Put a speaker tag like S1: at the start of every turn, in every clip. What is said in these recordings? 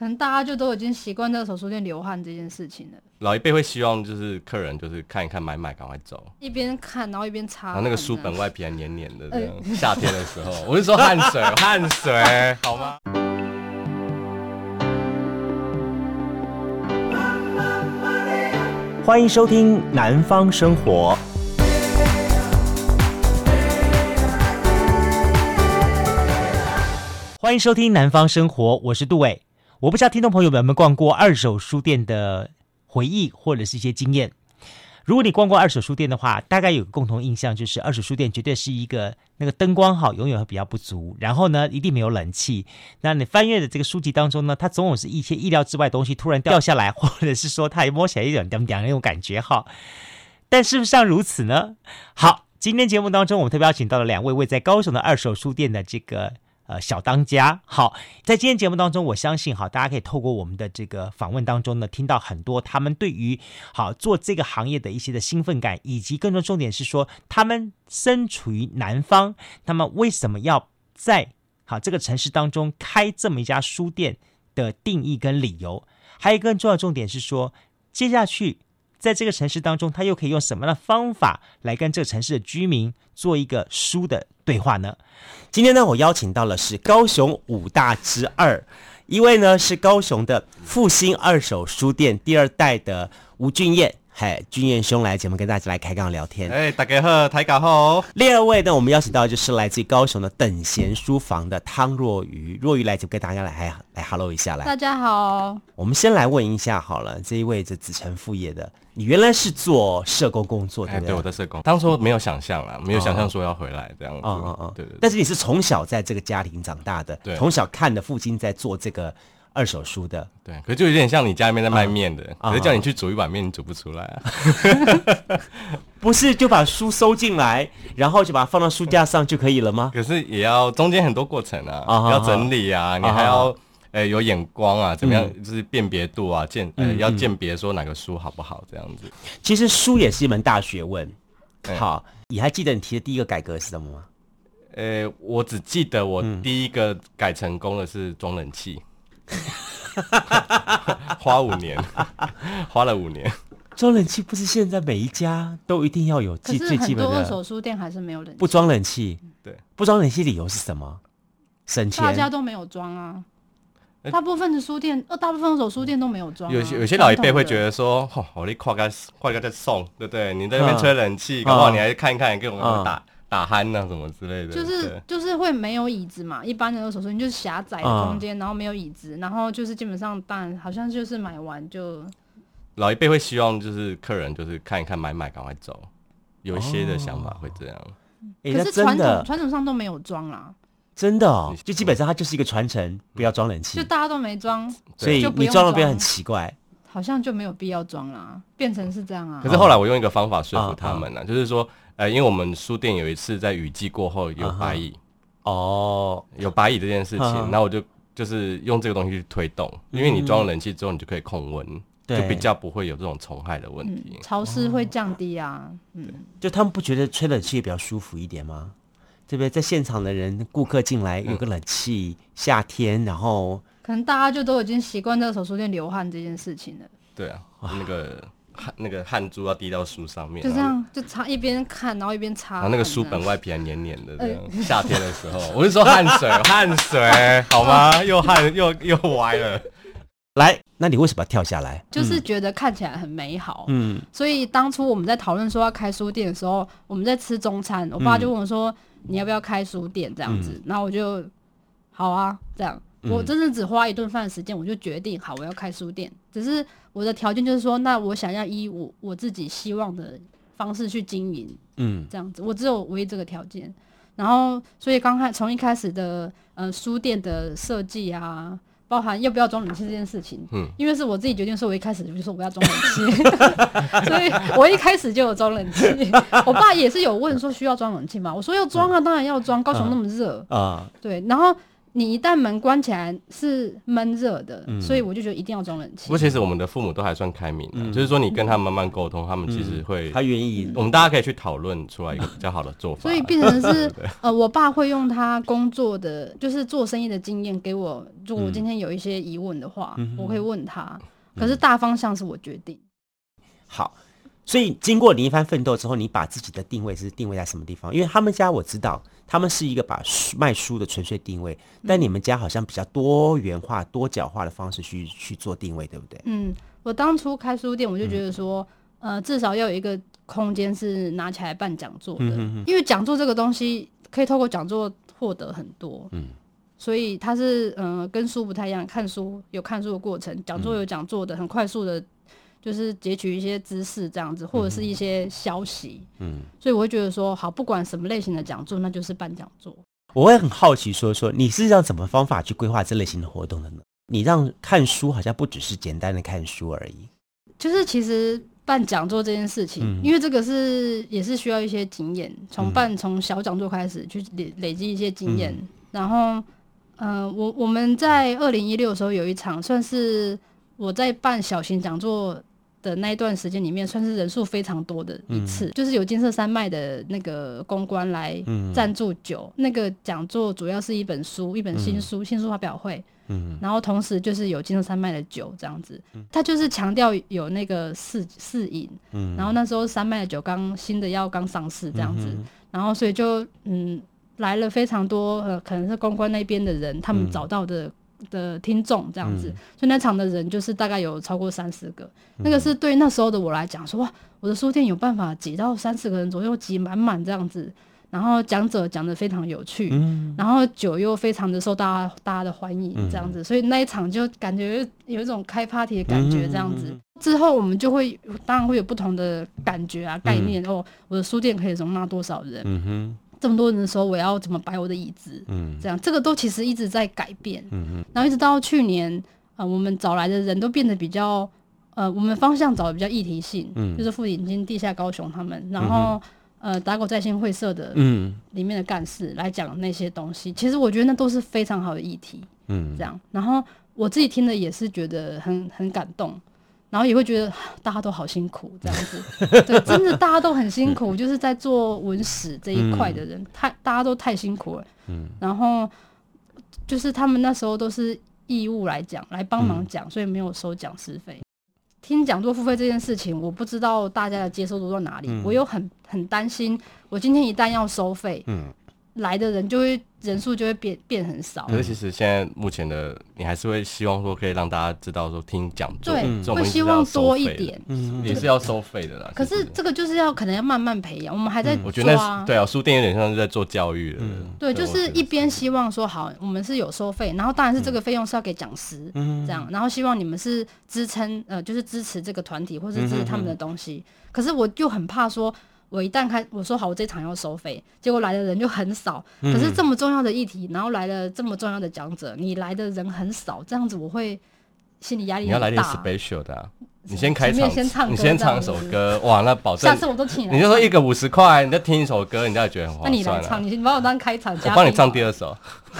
S1: 可能大家就都已经习惯在二手书店流汗这件事情了。
S2: 老一辈会希望就是客人就是看一看买买赶快走，
S1: 一边看然后一边擦，
S2: 然后那个书本外皮还黏黏的这样。呃、夏天的时候，我是说汗水，汗水好吗？
S3: 欢迎收听《南方生活》。欢迎收听《南方生活》，我是杜伟。我不知道听众朋友们有没有逛过二手书店的回忆或者是一些经验。如果你逛过二手书店的话，大概有个共同印象，就是二手书店绝对是一个那个灯光好，永远会比较不足，然后呢，一定没有冷气。那你翻阅的这个书籍当中呢，它总有是一些意料之外的东西突然掉下来，或者是说它一摸起来一点凉凉那种感觉哈。但事实上如此呢？好，今天节目当中我们特别邀请到了两位位在高雄的二手书店的这个。呃，小当家好，在今天节目当中，我相信哈，大家可以透过我们的这个访问当中呢，听到很多他们对于好做这个行业的一些的兴奋感，以及更多重点是说，他们身处于南方，他们为什么要在好这个城市当中开这么一家书店的定义跟理由，还有一个更重要的重点是说，接下去。在这个城市当中，他又可以用什么样的方法来跟这个城市的居民做一个书的对话呢？今天呢，我邀请到了是高雄五大之二，一位呢是高雄的复兴二手书店第二代的吴俊彦。嗨，君彦兄来节目跟大家来开杠聊天。
S2: 哎，大家好，大家好。
S3: 第二位呢，我们邀请到的就是来自于高雄的等闲书房的汤若愚。若愚来就跟大家来来来 hello 一下来。
S1: 大家好。
S3: 我们先来问一下好了，这一位这子承父业的，你原来是做社工工作的？对不对？
S2: 对，我在社工。当初没有想象啦，没有想象说要回来这样子。
S3: 嗯嗯嗯，对对。但是你是从小在这个家庭长大的，对，从小看的父亲在做这个。二手书的，
S2: 对，可是就有点像你家里面在卖面的，可是叫你去煮一碗面，你煮不出来啊。
S3: 不是就把书收进来，然后就把它放到书架上就可以了吗？
S2: 可是也要中间很多过程啊，要整理啊，你还要诶有眼光啊，怎么样就是辨别度啊，鉴呃要鉴别说哪个书好不好这样子。
S3: 其实书也是一门大学问。好，你还记得你提的第一个改革是什么吗？
S2: 呃，我只记得我第一个改成功的是装冷气。花五年，花了五年。
S3: 装冷气不是现在每一家都一定要有最最基本的。
S1: 很多二手书店还是没有冷气。
S3: 不装冷气，
S2: 对，
S3: 不装冷气理由是什么？省钱。
S1: 大家都没有装啊。大部分的书店，呃，大部分二手书店都没有装。
S2: 有些有些老一辈会觉得说，哦，我你跨个跨个再送，对不对？你在那边吹冷气，搞不好你还看一看，给我们打。打鼾呐，什么之类的，
S1: 就是就是会没有椅子嘛。一般的二手书店就是狭窄的空间，然后没有椅子，然后就是基本上，当然好像就是买完就。
S2: 老一辈会希望就是客人就是看一看买买赶快走，有一些的想法会这样。
S1: 可是传统传统上都没有装啦，
S3: 真的哦，就基本上它就是一个传承，不要装冷气，
S1: 就大家都没装，
S3: 所以你装了变很奇怪，
S1: 好像就没有必要装啦，变成是这样啊。
S2: 可是后来我用一个方法说服他们呢，就是说。呃，因为我们书店有一次在雨季过后有白蚁，哦，有白蚁这件事情，那我就就是用这个东西去推动，因为你装了冷气之后，你就可以控温，就比较不会有这种虫害的问题，
S1: 潮湿会降低啊。嗯，
S3: 就他们不觉得吹冷气比较舒服一点吗？对不对？在现场的人顾客进来有个冷气，夏天，然后
S1: 可能大家就都已经习惯在二手书店流汗这件事情了。
S2: 对啊，那个。汗那个汗珠要滴到书上面，
S1: 就这样就擦，一边看然后一边擦，
S2: 然后那个书本外皮还黏黏的这样。夏天的时候，我是说汗水，汗水好吗？又汗又又歪了。
S3: 来，那你为什么要跳下来？
S1: 就是觉得看起来很美好。嗯，所以当初我们在讨论说要开书店的时候，我们在吃中餐，我爸就问我说：“你要不要开书店？”这样子，然后我就好啊，这样。我真的只花一顿饭的时间，我就决定好我要开书店。只是我的条件就是说，那我想要以我我自己希望的方式去经营，嗯，这样子，我只有唯一这个条件。然后，所以刚开从一开始的呃书店的设计啊，包含要不要装冷气这件事情，嗯，因为是我自己决定，说我一开始就说我要装冷气，所以我一开始就有装冷气。我爸也是有问说需要装冷气吗？我说要装啊，当然要装，高雄那么热啊，对，然后。你一旦门关起来是闷热的，嗯、所以我就觉得一定要装冷气。
S2: 不过其实我们的父母都还算开明的，嗯、就是说你跟他慢慢沟通，他们其实会
S3: 他愿意。
S2: 我们大家可以去讨论出来一个比较好的做法。
S1: 所以变成是 呃，我爸会用他工作的就是做生意的经验给我，如果我今天有一些疑问的话，嗯、我会问他。可是大方向是我决定。
S3: 好。所以经过你一番奋斗之后，你把自己的定位是定位在什么地方？因为他们家我知道，他们是一个把书卖书的纯粹定位，但你们家好像比较多元化、多角化的方式去去做定位，对不对？
S1: 嗯，我当初开书店，我就觉得说，嗯、呃，至少要有一个空间是拿起来办讲座的，嗯、哼哼，因为讲座这个东西可以透过讲座获得很多，嗯，所以它是嗯、呃，跟书不太一样，看书有看书的过程，讲座有讲座的，很快速的。就是截取一些知识这样子，或者是一些消息，嗯，所以我会觉得说，好，不管什么类型的讲座，那就是办讲座。
S3: 我会很好奇说，说你是用什么方法去规划这类型的活动的呢？你让看书好像不只是简单的看书而已，
S1: 就是其实办讲座这件事情，嗯、因为这个是也是需要一些经验，从办从小讲座开始去累累积一些经验，嗯、然后，嗯、呃，我我们在二零一六的时候有一场，算是我在办小型讲座。的那一段时间里面，算是人数非常多的一次，嗯、就是有金色山脉的那个公关来赞助酒。嗯、那个讲座主要是一本书，一本新书，嗯、新书发表会。嗯，然后同时就是有金色山脉的酒这样子，他就是强调有那个试试饮。嗯，然后那时候山脉的酒刚新的药刚上市这样子，嗯、然后所以就嗯来了非常多呃，可能是公关那边的人，他们找到的。嗯的听众这样子，嗯、所以那场的人就是大概有超过三十个，嗯、那个是对那时候的我来讲，说哇，我的书店有办法挤到三十个人左右，挤满满这样子，然后讲者讲的非常有趣，嗯、然后酒又非常的受大家大家的欢迎这样子，嗯、所以那一场就感觉有一种开 party 的感觉这样子。嗯、之后我们就会当然会有不同的感觉啊概念、嗯、哦，我的书店可以容纳多少人？嗯哼这么多人的时候，我要怎么摆我的椅子？嗯，这样这个都其实一直在改变。嗯嗯，然后一直到去年，呃，我们找来的人都变得比较，呃，我们方向找的比较议题性，嗯，就是富引经、地下高雄他们，然后、嗯、呃，打狗在线会社的，嗯，里面的干事来讲那些东西。其实我觉得那都是非常好的议题，嗯，这样。然后我自己听的也是觉得很很感动。然后也会觉得 大家都好辛苦，这样子，对，真的大家都很辛苦，就是在做文史这一块的人，太大家都太辛苦了。嗯，然后就是他们那时候都是义务来讲，来帮忙讲，所以没有收讲师费。听讲座付费这件事情，我不知道大家的接受度到哪里，我又很很担心，我今天一旦要收费，嗯，来的人就会。人数就会变变很少。
S2: 可是其实现在目前的，你还是会希望说可以让大家知道说听讲座，
S1: 对，会希望多一点，
S2: 也是要收费的啦。
S1: 可是这个就是要可能要慢慢培养，我们还在。
S2: 我觉得对啊，书店有点像是在做教育的。
S1: 对，就是一边希望说好，我们是有收费，然后当然是这个费用是要给讲师，这样，然后希望你们是支撑呃，就是支持这个团体或是支持他们的东西。可是我就很怕说。我一旦开我说好，我这场要收费，结果来的人就很少。可是这么重要的议题，然后来了这么重要的讲者，你来的人很少，这样子我会心理压力很大。
S2: 你要来点 special 的，你先开场，你先唱首歌，哇，那保证。
S1: 下次我都请你。
S2: 你就说一个五十块，你就听一首歌，你就觉得很划算。
S1: 那你来唱，你把我当开场，
S2: 我帮你唱第二首，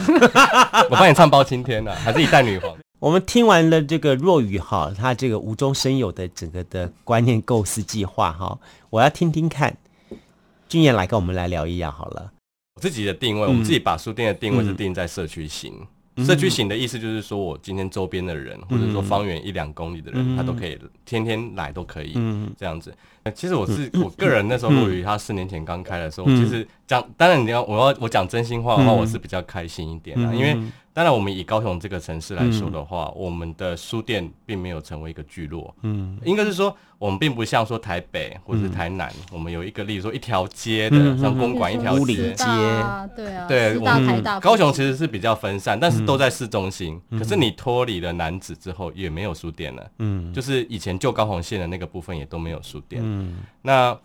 S2: 我帮你唱包青天呢，还是一代女皇？
S3: 我们听完了这个若雨哈，他这个无中生有的整个的观念构思计划哈，我要听听看，俊彦来跟我们来聊一聊好了。
S2: 我自己的定位，嗯、我们自己把书店的定位是定在社区型。嗯、社区型的意思就是说，我今天周边的人，嗯、或者说方圆一两公里的人，嗯、他都可以天天来，都可以、嗯、这样子。其实我是我个人那时候，若雨他四年前刚开的时候，嗯、其实讲当然你要我要我讲真心话的话，我是比较开心一点的，嗯、因为。当然，我们以高雄这个城市来说的话，嗯、我们的书店并没有成为一个聚落。嗯，应该是说，我们并不像说台北或者是台南，嗯、我们有一个例如说一条街的，嗯、像公馆一条街，
S1: 对啊，
S2: 对，
S1: 我们
S2: 高雄其实是比较分散，但是都在市中心。嗯、可是你脱离了南子之后，也没有书店了。嗯，就是以前旧高雄线的那个部分也都没有书店。嗯，那。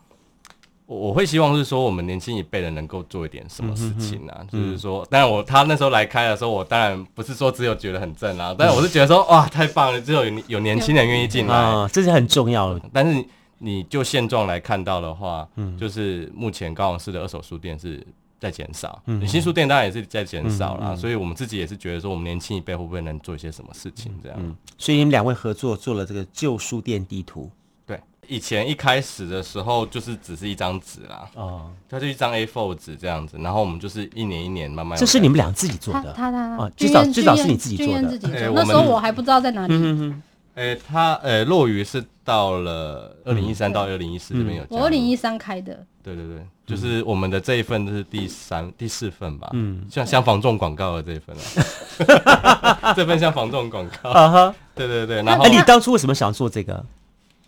S2: 我会希望是说，我们年轻一辈的能够做一点什么事情啊？嗯、哼哼就是说，当然我他那时候来开的时候，我当然不是说只有觉得很正啊，但是我是觉得说，哇，太棒了，只有有年轻人愿意进来，
S3: 啊，这是很重要的。
S2: 但是你就现状来看到的话，嗯，就是目前高雄市的二手书店是在减少，嗯，新书店当然也是在减少啦，所以我们自己也是觉得说，我们年轻一辈会不会能做一些什么事情这样，嗯，
S3: 所以你们两位合作做了这个旧书店地图，
S2: 对，以前一开始的时候就是只是一张纸啦，哦，它就一张 A4 纸这样子，然后我们就是一年一年慢慢，
S3: 这是你们俩自己做的，
S1: 他他
S3: 啊，最早最早是你自己做的，
S1: 那时候我还不知道在哪里。
S2: 嗯诶，他诶，落雨是到了二零一三到二零一四这边有，
S1: 我二零一三开的。
S2: 对对对，就是我们的这一份是第三、第四份吧，嗯，像像防重广告的这一份啊，这份像防重广告。啊哈，对对对。然后，
S3: 你当初为什么想要做这个？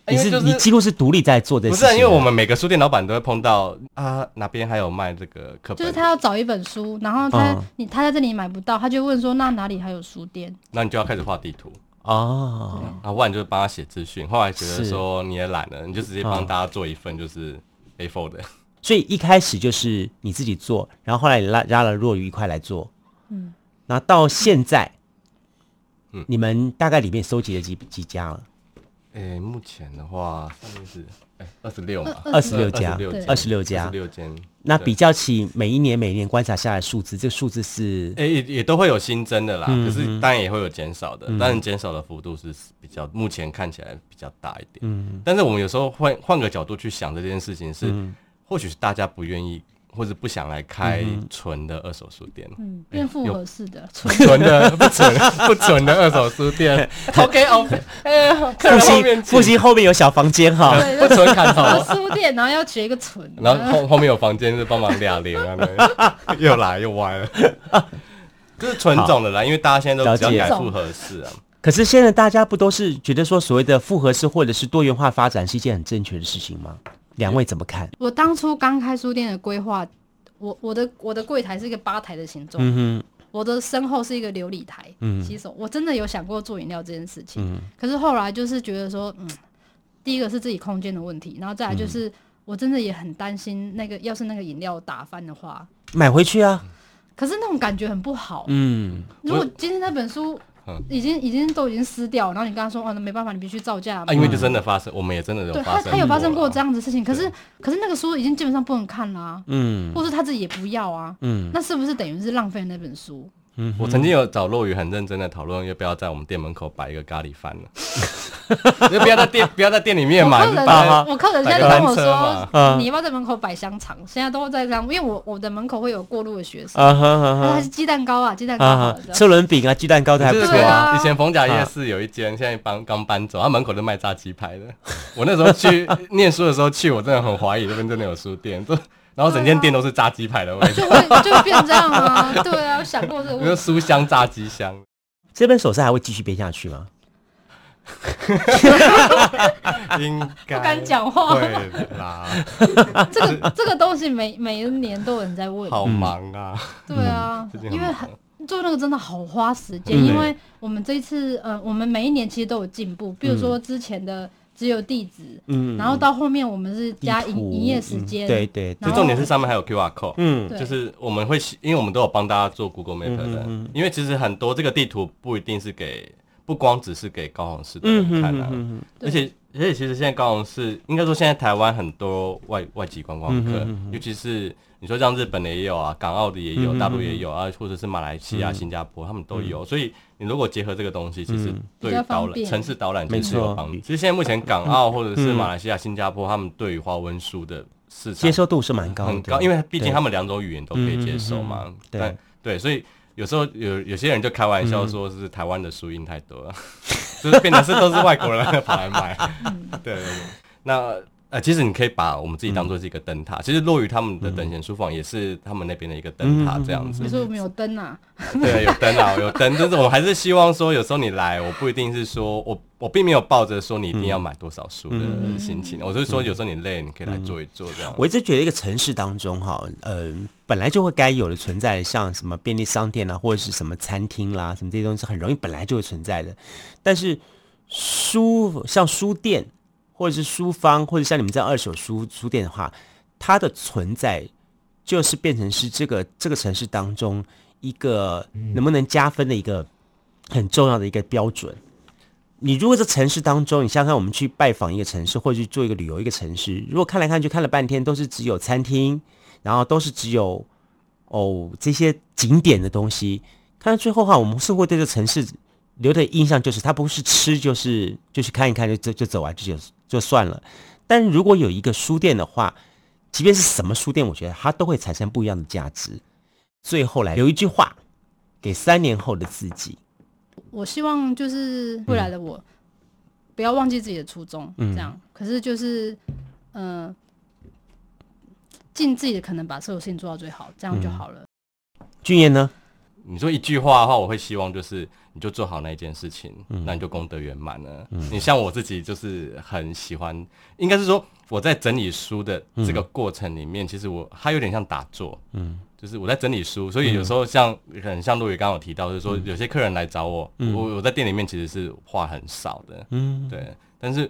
S3: 你是你几乎是独立在做这个？
S2: 不是，因为我们每个书店老板都会碰到啊，哪边还有卖这个课本？
S1: 就是他要找一本书，然后他你他在这里买不到，他就问说那哪里还有书店？
S2: 那你就要开始画地图。哦，啊，不然就是帮他写资讯，后来觉得说你也懒了，你就直接帮大家做一份就是 A4 的。
S3: 所以一开始就是你自己做，然后后来你拉拉了若愚一块来做，嗯，那到现在，嗯，你们大概里面收集了几几家了？
S2: 诶，目前的话上面是。二十六嘛，
S3: 二十六家，二十六家，
S2: 六间。
S3: 那比较起每一年每一年观察下来数字，这个数字是，
S2: 诶，也也都会有新增的啦。可是当然也会有减少的，但是减少的幅度是比较目前看起来比较大一点。嗯，但是我们有时候换换个角度去想这件事情，是或许是大家不愿意。或者不想来开纯的二手书店，
S1: 嗯，变复合式的？
S2: 纯的不纯不纯的二手书店。OK OK，
S3: 哎，复兴复兴后面有小房间哈，
S2: 不纯砍头
S1: 书店，然后要学一个纯，
S2: 然后后后面有房间是帮忙俩零啊，又来又歪了，就是纯种的啦，因为大家现在都比较改复合式啊。
S3: 可是现在大家不都是觉得说所谓的复合式或者是多元化发展是一件很正确的事情吗？两位怎么看？
S1: 我当初刚开书店的规划，我我的我的柜台是一个吧台的形状，嗯、哼我的身后是一个琉璃台，嗯、洗手。我真的有想过做饮料这件事情，嗯、可是后来就是觉得说，嗯，第一个是自己空间的问题，然后再来就是我真的也很担心那个，要是那个饮料打翻的话，
S3: 买回去啊。
S1: 可是那种感觉很不好，嗯。如果今天那本书。已经已经都已经撕掉，然后你跟他说哦，那没办法，你必须造价。
S2: 啊，因为就真的发生，我们也真的有发生。
S1: 他他有发生过这样子的事情，可是可是那个书已经基本上不能看了，嗯，或是他自己也不要啊，嗯，那是不是等于是浪费那本书？
S2: 嗯，我曾经有找落雨很认真的讨论，要不要在我们店门口摆一个咖喱饭呢？就不要在店不要在店里面买。
S1: 我客人现在都跟我说，你要不要在门口摆香肠？现在都在这样，因为我我的门口会有过路的学生。啊还是鸡蛋糕啊，鸡蛋糕。
S3: 车轮饼啊，鸡蛋糕都还不错啊。
S2: 以前逢甲夜市有一间，现在搬刚搬走，他门口都卖炸鸡排的。我那时候去念书的时候去，我真的很怀疑那边真的有书店。然后整间店都是炸鸡排的味道，
S1: 就会就会变这样啊！对啊，我想过这个问题。
S2: 比如书香炸鸡香，
S3: 这本手册还会继续编下去吗？
S2: 应该
S1: 不敢讲话。对啦，这个这个东西每每一年都有人在问，
S2: 好忙啊！
S1: 对啊，因为很做那个真的好花时间，因为我们这一次呃，我们每一年其实都有进步，比如说之前的。只有地址，嗯，然后到后面我们是加营营业时间，
S3: 对对，
S2: 就重点是上面还有 QR code，嗯，就是我们会，因为我们都有帮大家做 Google Map 的，因为其实很多这个地图不一定是给，不光只是给高雄市的人看的，而且而且其实现在高雄市应该说现在台湾很多外外籍观光客，尤其是。你说像日本的也有啊，港澳的也有，大陆也有啊，或者是马来西亚、新加坡，他们都有。所以你如果结合这个东西，其实对于导览、城市导览其实有帮助。其实现在目前港澳或者是马来西亚、新加坡，他们对于华文书的市场
S3: 接受度是蛮高
S2: 很高，因为毕竟他们两种语言都可以接受嘛。对。对，所以有时候有有些人就开玩笑说是台湾的输赢太多了，就是变成是都是外国人跑来买。对对对，那。呃，其实你可以把我们自己当做是一个灯塔。嗯、其实落愚他们的等闲书房也是他们那边的一个灯塔，这样子。
S1: 可是我们有灯啊。
S2: 对，有灯啊，有灯。但是我还是希望说，有时候你来，我不一定是说我我并没有抱着说你一定要买多少书的心情。嗯、我就是说，有时候你累，你可以来坐一坐这样。
S3: 我一直觉得一个城市当中哈，呃，本来就会该有的存在，像什么便利商店啊，或者是什么餐厅啦，什么这些东西很容易本来就会存在的。但是书像书店。或者是书坊，或者像你们这样二手书书店的话，它的存在就是变成是这个这个城市当中一个能不能加分的一个很重要的一个标准。你如果在城市当中，你想想看，我们去拜访一个城市，或者去做一个旅游一个城市，如果看来看去看了半天都是只有餐厅，然后都是只有哦这些景点的东西。看到最后的话，我们是会对这个城市留的印象就是，它不是吃就是就是看一看就就就走完就就就算了。但如果有一个书店的话，即便是什么书店，我觉得它都会产生不一样的价值。最后来留一句话给三年后的自己，
S1: 我希望就是未来的我。嗯不要忘记自己的初衷，这样。嗯、可是就是，嗯、呃，尽自己的可能把所有事情做到最好，这样就好了。
S3: 俊彦呢？
S2: 你说一句话的话，我会希望就是，你就做好那一件事情，嗯、那你就功德圆满了。嗯、你像我自己，就是很喜欢，应该是说我在整理书的这个过程里面，嗯、其实我它有点像打坐，嗯。就是我在整理书，所以有时候像很像陆羽刚刚有提到，就是说有些客人来找我，嗯、我我在店里面其实是话很少的，嗯，对。但是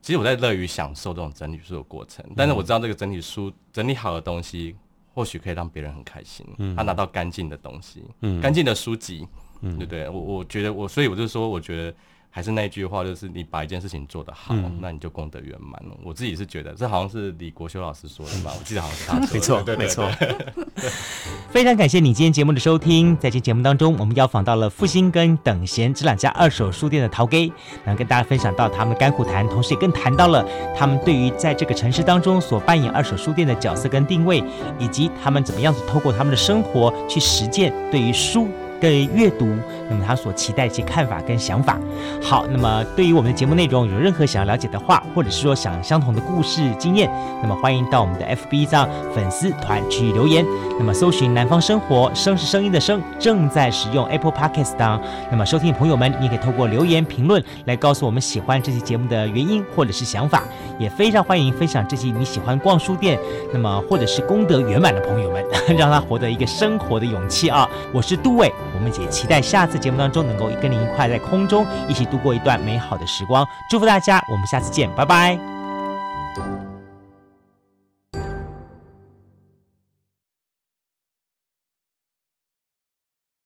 S2: 其实我在乐于享受这种整理书的过程，但是我知道这个整理书整理好的东西，或许可以让别人很开心，嗯，他拿到干净的东西，嗯，干净的书籍，嗯，对不对？我我觉得我，所以我就说，我觉得。还是那句话，就是你把一件事情做得好，嗯、那你就功德圆满了。我自己是觉得，这好像是李国修老师说的吧？我记得好像是他说的。
S3: 没错，对没错。
S4: 非常感谢你今天节目的收听。在这节目当中，我们邀访到了复兴跟等闲这两家二手书店的陶给，然后跟大家分享到他们的甘苦谈，同时也更谈到了他们对于在这个城市当中所扮演二手书店的角色跟定位，以及他们怎么样子透过他们的生活去实践对于书。对阅读，那么他所期待一些看法跟想法。好，那么对于我们的节目内容有任何想要了解的话，或者是说想相同的故事经验，那么欢迎到我们的 FB 上粉丝团去留言。那么搜寻南方生活，声是声音的声，正在使用 Apple Podcast 当。那么收听朋友们，你可以透过留言评论来告诉我们喜欢这期节目的原因或者是想法，也非常欢迎分享这期你喜欢逛书店，那么或者是功德圆满的朋友们，让他获得一个生活的勇气啊！我是杜伟。我们也期待下次节目当中能够跟您一块在空中一起度过一段美好的时光。祝福大家，我们下次见，拜拜。